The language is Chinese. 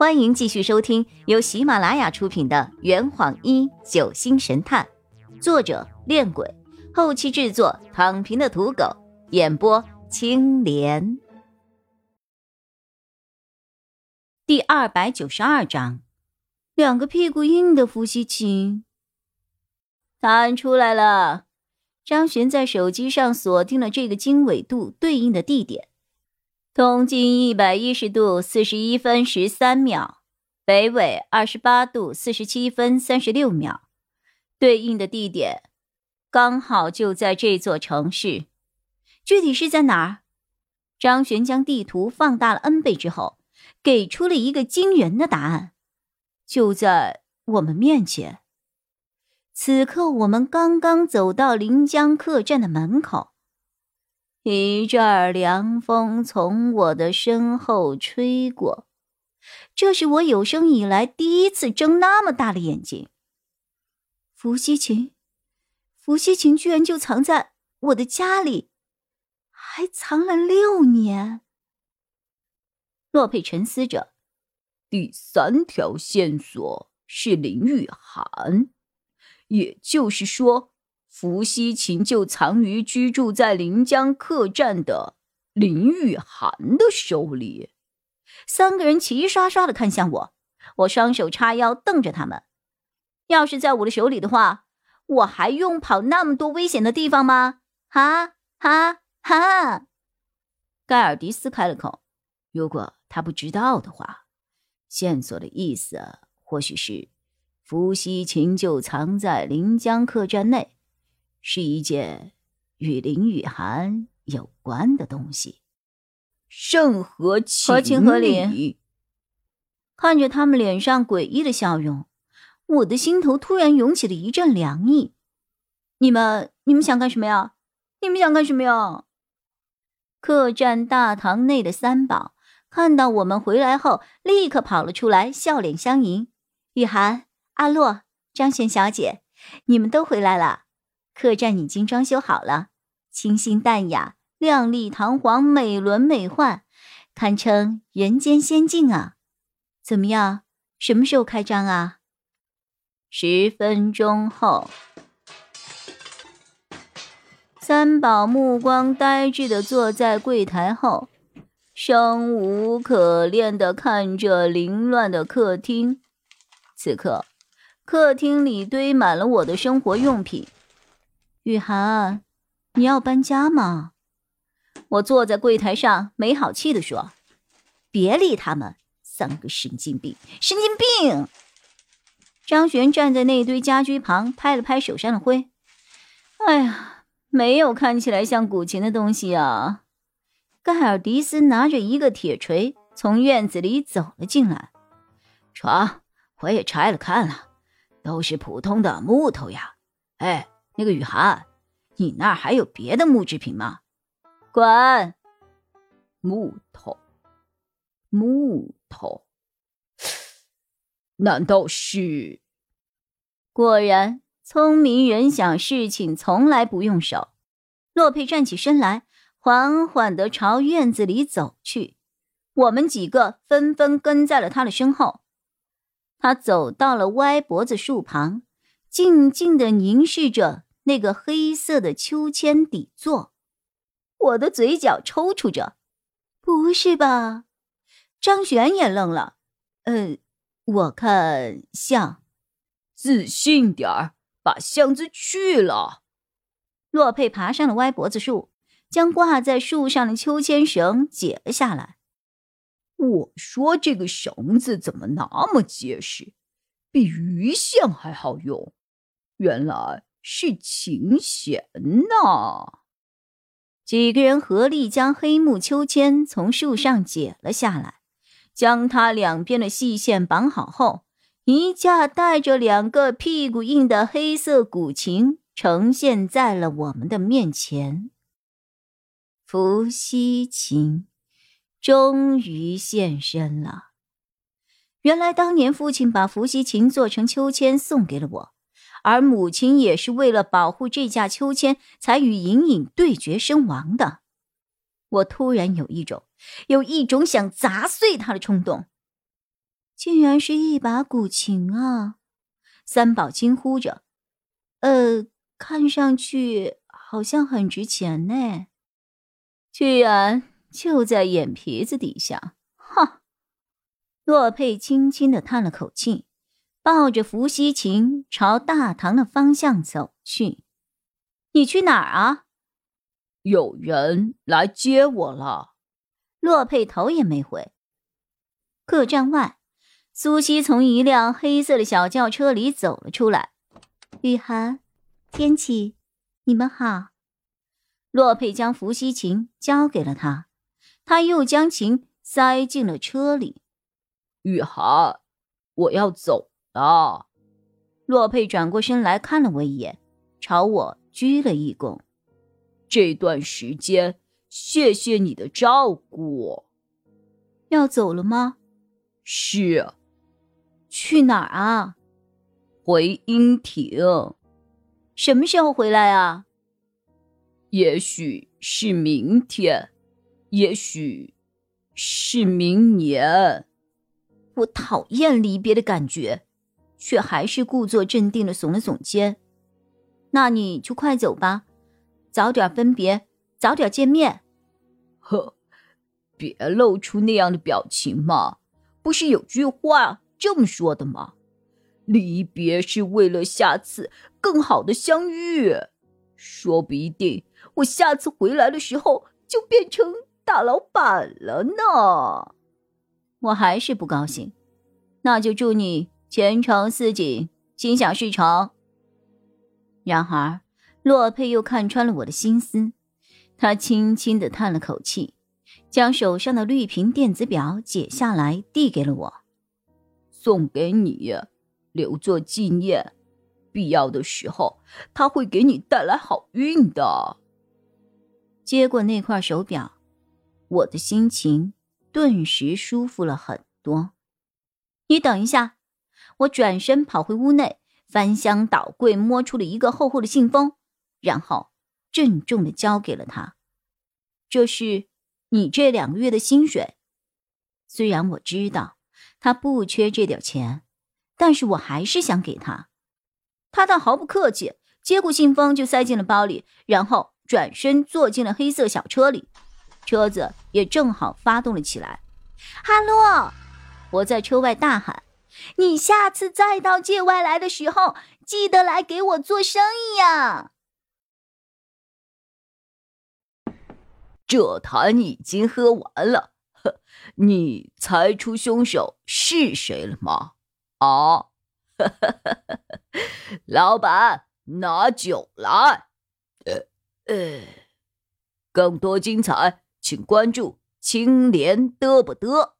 欢迎继续收听由喜马拉雅出品的《圆谎一九星神探》，作者：恋鬼，后期制作：躺平的土狗，演播：青莲。第二百九十二章，两个屁股硬的伏羲琴。答案出来了，张璇在手机上锁定了这个经纬度对应的地点。东经一百一十度四十一分十三秒，北纬二十八度四十七分三十六秒，对应的地点刚好就在这座城市。具体是在哪儿？张璇将地图放大了 n 倍之后，给出了一个惊人的答案：就在我们面前。此刻，我们刚刚走到临江客栈的门口。一阵凉风从我的身后吹过，这是我有生以来第一次睁那么大的眼睛。伏羲琴，伏羲琴居然就藏在我的家里，还藏了六年。洛佩沉思着，第三条线索是林雨涵，也就是说。伏羲琴就藏于居住在临江客栈的林雨涵的手里。三个人齐刷刷的看向我，我双手叉腰瞪着他们。要是在我的手里的话，我还用跑那么多危险的地方吗？哈哈哈！盖尔迪斯开了口：“如果他不知道的话，线索的意思或许是伏羲琴就藏在临江客栈内。”是一件与林雨涵有关的东西，甚合情合理。看着他们脸上诡异的笑容，我的心头突然涌起了一阵凉意。你们，你们想干什么呀？你们想干什么呀？客栈大堂内的三宝看到我们回来后，立刻跑了出来，笑脸相迎。雨涵、阿洛、张璇小姐，你们都回来了。客栈已经装修好了，清新淡雅、亮丽堂皇、美轮美奂，堪称人间仙境啊！怎么样？什么时候开张啊？十分钟后，三宝目光呆滞的坐在柜台后，生无可恋的看着凌乱的客厅。此刻，客厅里堆满了我的生活用品。雨涵，你要搬家吗？我坐在柜台上，没好气的说：“别理他们，三个神经病，神经病！”张璇站在那堆家居旁，拍了拍手上的灰。哎呀，没有看起来像古琴的东西啊！盖尔迪斯拿着一个铁锤从院子里走了进来。床我也拆了看了，都是普通的木头呀。哎。那个雨涵，你那儿还有别的木制品吗？滚！木头，木头，难道是？果然，聪明人想事情从来不用手。洛佩站起身来，缓缓的朝院子里走去。我们几个纷纷跟在了他的身后。他走到了歪脖子树旁，静静的凝视着。那个黑色的秋千底座，我的嘴角抽搐着。不是吧？张璇也愣了。呃，我看像。自信点儿，把箱子去了。洛佩爬上了歪脖子树，将挂在树上的秋千绳解了下来。我说这个绳子怎么那么结实，比鱼线还好用？原来。是琴弦呐！几个人合力将黑木秋千从树上解了下来，将它两边的细线绑好后，一架带着两个屁股印的黑色古琴呈现在了我们的面前。伏羲琴终于现身了。原来当年父亲把伏羲琴做成秋千送给了我。而母亲也是为了保护这架秋千，才与隐隐对决身亡的。我突然有一种有一种想砸碎他的冲动。竟然是一把古琴啊！三宝惊呼着：“呃，看上去好像很值钱呢，居然就在眼皮子底下！”哈！洛佩轻轻的叹了口气，抱着伏羲琴朝大堂的方向走去。“你去哪儿啊？”有人来接我了。洛佩头也没回。客栈外。苏西从一辆黑色的小轿车里走了出来。雨涵、天启，你们好。洛佩将伏羲琴交给了他，他又将琴塞进了车里。雨涵，我要走啊。洛佩转过身来看了我一眼，朝我鞠了一躬。这段时间，谢谢你的照顾。要走了吗？是。去哪儿啊？回英亭。什么时候回来啊？也许是明天，也许是明年。我讨厌离别的感觉，却还是故作镇定的耸了耸肩。那你就快走吧，早点分别，早点见面。呵，别露出那样的表情嘛！不是有句话？这么说的吗？离别是为了下次更好的相遇，说不一定我下次回来的时候就变成大老板了呢。我还是不高兴，那就祝你前程似锦，心想事成。然而，洛佩又看穿了我的心思，他轻轻的叹了口气，将手上的绿屏电子表解下来，递给了我。送给你，留作纪念。必要的时候，他会给你带来好运的。接过那块手表，我的心情顿时舒服了很多。你等一下，我转身跑回屋内，翻箱倒柜摸出了一个厚厚的信封，然后郑重的交给了他。这是你这两个月的薪水。虽然我知道。他不缺这点钱，但是我还是想给他。他倒毫不客气，接过信封就塞进了包里，然后转身坐进了黑色小车里。车子也正好发动了起来。哈洛，我在车外大喊：“你下次再到界外来的时候，记得来给我做生意呀！”这坛已经喝完了。你猜出凶手是谁了吗？啊，老板，拿酒来。呃呃，更多精彩，请关注青莲嘚不嘚。